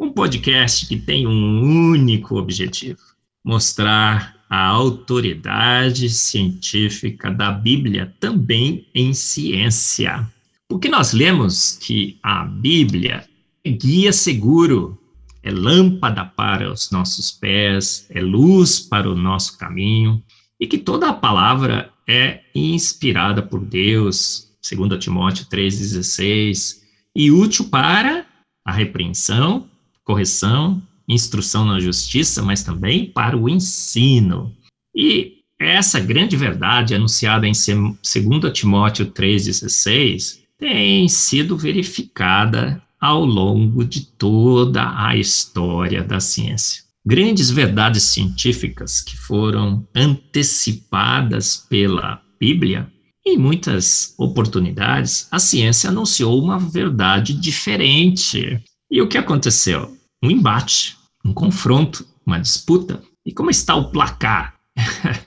um podcast que tem um único objetivo: mostrar a autoridade científica da Bíblia também em ciência. Porque nós lemos que a Bíblia é guia seguro, é lâmpada para os nossos pés, é luz para o nosso caminho, e que toda a palavra é inspirada por Deus, segundo Timóteo 3,16, e útil para a repreensão, correção, instrução na justiça, mas também para o ensino. E essa grande verdade anunciada em 2 Timóteo 3,16 tem sido verificada ao longo de toda a história da ciência. Grandes verdades científicas que foram antecipadas pela Bíblia, em muitas oportunidades, a ciência anunciou uma verdade diferente. E o que aconteceu? Um embate, um confronto, uma disputa. E como está o placar?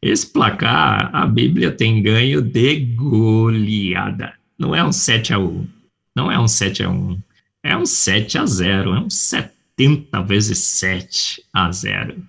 Esse placar, a Bíblia tem ganho de goleada. Não é um 7 a 1, não é um 7 a 1, é um 7 a 0, é um 70 vezes 7 a 0.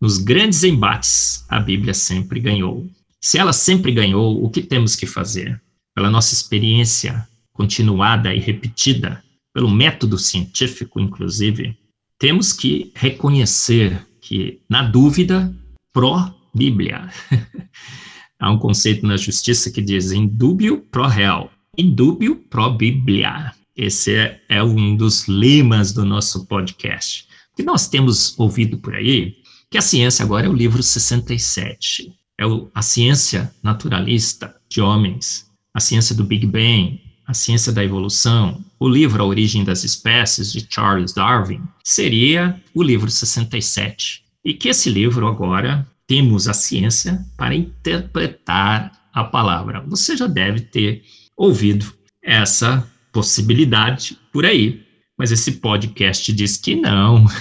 Nos grandes embates, a Bíblia sempre ganhou. Se ela sempre ganhou, o que temos que fazer? Pela nossa experiência continuada e repetida, pelo método científico, inclusive, temos que reconhecer que, na dúvida, pró-Bíblia. Há um conceito na justiça que diz indúbio pro réu, indúbio pro Bíblia. Esse é, é, um dos lemas do nosso podcast. O que nós temos ouvido por aí, que a ciência agora é o livro 67. É o, a ciência naturalista de homens, a ciência do Big Bang, a Ciência da Evolução, o livro A Origem das Espécies, de Charles Darwin, seria o livro 67. E que esse livro agora temos a ciência para interpretar a palavra. Você já deve ter ouvido essa possibilidade por aí, mas esse podcast diz que não.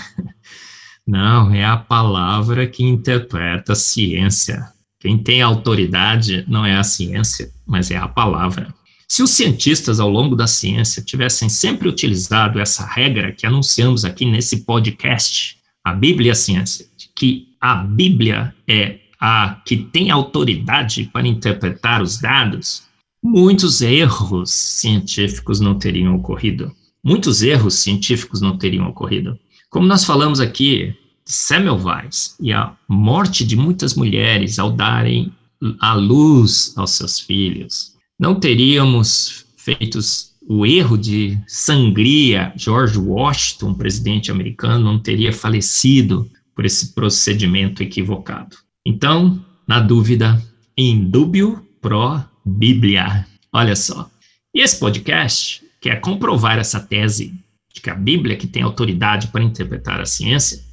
Não, é a palavra que interpreta a ciência. Quem tem autoridade não é a ciência, mas é a palavra. Se os cientistas ao longo da ciência tivessem sempre utilizado essa regra que anunciamos aqui nesse podcast, a Bíblia e a ciência, que a Bíblia é a que tem autoridade para interpretar os dados, muitos erros científicos não teriam ocorrido. Muitos erros científicos não teriam ocorrido. Como nós falamos aqui, Semmelweis e a morte de muitas mulheres ao darem a luz aos seus filhos, não teríamos feito o erro de sangria. George Washington, presidente americano, não teria falecido por esse procedimento equivocado. Então, na dúvida, indúbio pro Bíblia. Olha só. E esse podcast quer comprovar essa tese de que a Bíblia que tem autoridade para interpretar a ciência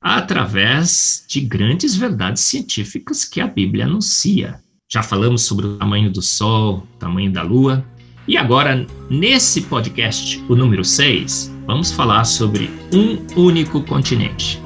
através de grandes verdades científicas que a Bíblia anuncia. Já falamos sobre o tamanho do Sol, tamanho da Lua. E agora, nesse podcast, o número 6, vamos falar sobre um único continente.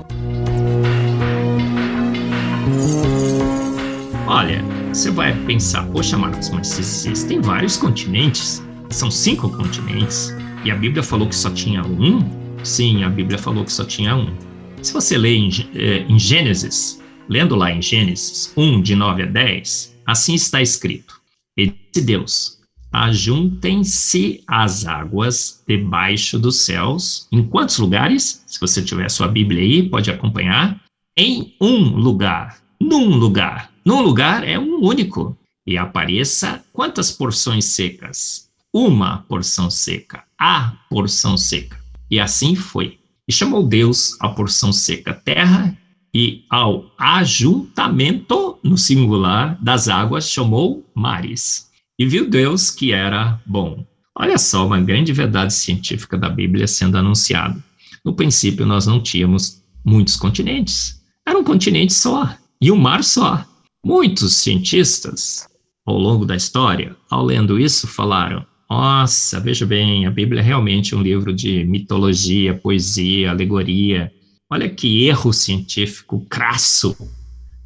Olha, você vai pensar, poxa, Marcos, mas existem vários continentes, são cinco continentes, e a Bíblia falou que só tinha um? Sim, a Bíblia falou que só tinha um. Se você lê em, eh, em Gênesis, lendo lá em Gênesis 1, de 9 a 10, Assim está escrito: E disse Deus: Ajuntem-se as águas debaixo dos céus. Em quantos lugares? Se você tiver sua Bíblia aí, pode acompanhar. Em um lugar. Num lugar. Num lugar é um único. E apareça quantas porções secas? Uma porção seca. A porção seca. E assim foi. E chamou Deus a porção seca terra, e ao ajuntamento, no singular, das águas, chamou mares. E viu Deus que era bom. Olha só uma grande verdade científica da Bíblia sendo anunciada. No princípio, nós não tínhamos muitos continentes. Era um continente só e um mar só. Muitos cientistas, ao longo da história, ao lendo isso, falaram: nossa, veja bem, a Bíblia é realmente um livro de mitologia, poesia, alegoria. Olha que erro científico crasso.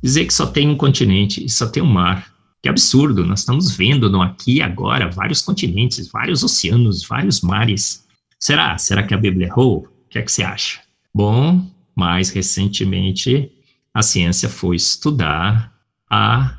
Dizer que só tem um continente e só tem um mar. Que absurdo, nós estamos vendo no aqui e agora vários continentes, vários oceanos, vários mares. Será? Será que a Bíblia errou? O que é que você acha? Bom, mais recentemente a ciência foi estudar a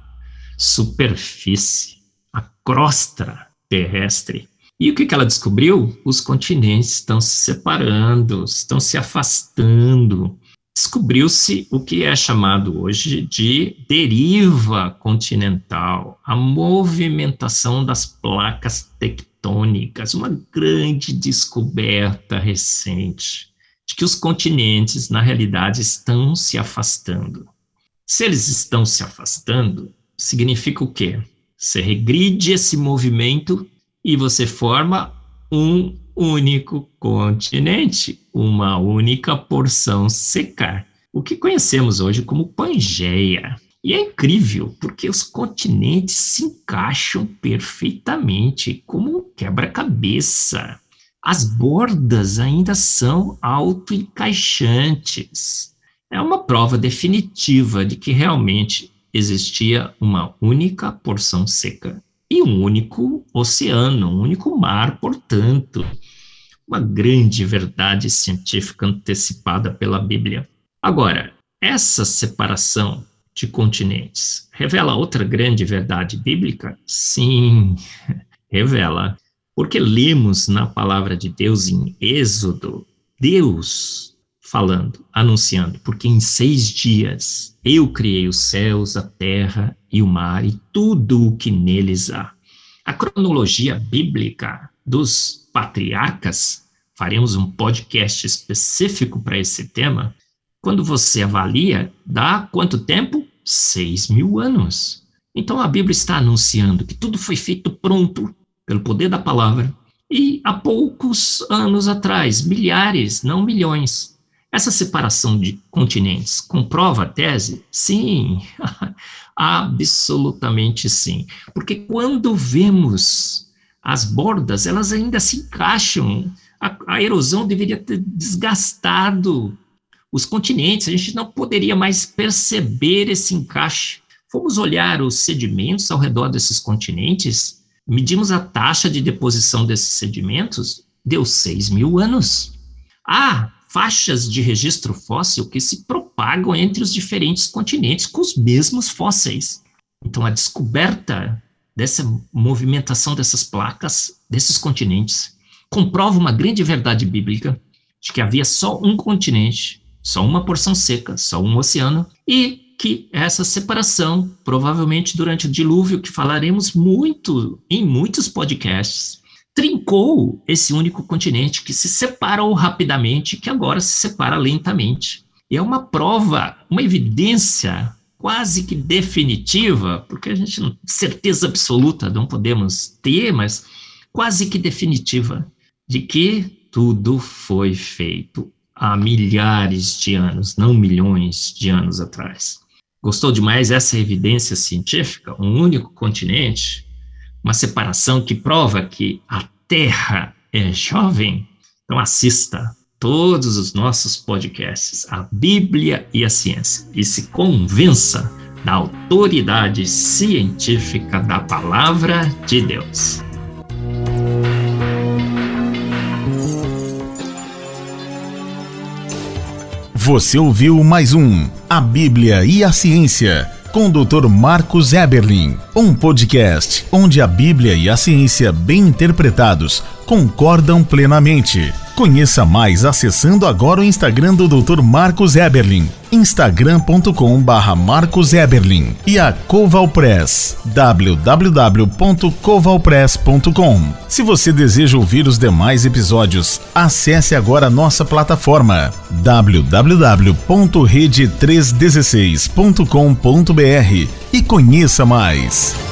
superfície, a crosta terrestre. E o que, que ela descobriu? Os continentes estão se separando, estão se afastando. Descobriu-se o que é chamado hoje de deriva continental, a movimentação das placas tectônicas, uma grande descoberta recente de que os continentes, na realidade, estão se afastando. Se eles estão se afastando, significa o quê? Você regride esse movimento e você forma um único continente, uma única porção secar, o que conhecemos hoje como Pangeia. E é incrível, porque os continentes se encaixam perfeitamente como um quebra-cabeça. As bordas ainda são autoencaixantes. É uma prova definitiva de que realmente existia uma única porção seca e um único oceano, um único mar, portanto. Uma grande verdade científica antecipada pela Bíblia. Agora, essa separação de continentes revela outra grande verdade bíblica? Sim, revela. Porque lemos na palavra de Deus em Êxodo, Deus falando, anunciando, porque em seis dias eu criei os céus, a terra e o mar e tudo o que neles há. A cronologia bíblica dos patriarcas, faremos um podcast específico para esse tema. Quando você avalia, dá quanto tempo? Seis mil anos. Então a Bíblia está anunciando que tudo foi feito pronto pelo poder da palavra. E há poucos anos atrás, milhares, não milhões, essa separação de continentes comprova a tese? Sim, absolutamente sim. Porque quando vemos as bordas, elas ainda se encaixam. A, a erosão deveria ter desgastado os continentes, a gente não poderia mais perceber esse encaixe. Fomos olhar os sedimentos ao redor desses continentes, medimos a taxa de deposição desses sedimentos, deu 6 mil anos. Ah, faixas de registro fóssil que se propagam entre os diferentes continentes com os mesmos fósseis. Então, a descoberta dessa movimentação dessas placas, desses continentes, comprova uma grande verdade bíblica de que havia só um continente, só uma porção seca, só um oceano, e que essa separação, provavelmente durante o dilúvio, que falaremos muito em muitos podcasts, trincou esse único continente que se separou rapidamente, que agora se separa lentamente. E é uma prova, uma evidência quase que definitiva, porque a gente não certeza absoluta não podemos ter, mas quase que definitiva de que tudo foi feito há milhares de anos, não milhões de anos atrás. Gostou demais essa evidência científica? Um único continente uma separação que prova que a Terra é jovem, então assista todos os nossos podcasts, a Bíblia e a Ciência, e se convença da autoridade científica da Palavra de Deus. Você ouviu mais um A Bíblia e a Ciência com o Dr. Marcos Eberlin, um podcast onde a Bíblia e a ciência bem interpretados concordam plenamente. Conheça mais acessando agora o Instagram do Dr. Marcos Eberlin, instagram.com/barra Marcos Eberlin e a Coval Press, www.covalpress.com. Se você deseja ouvir os demais episódios, acesse agora nossa plataforma www.rede316.com.br e conheça mais.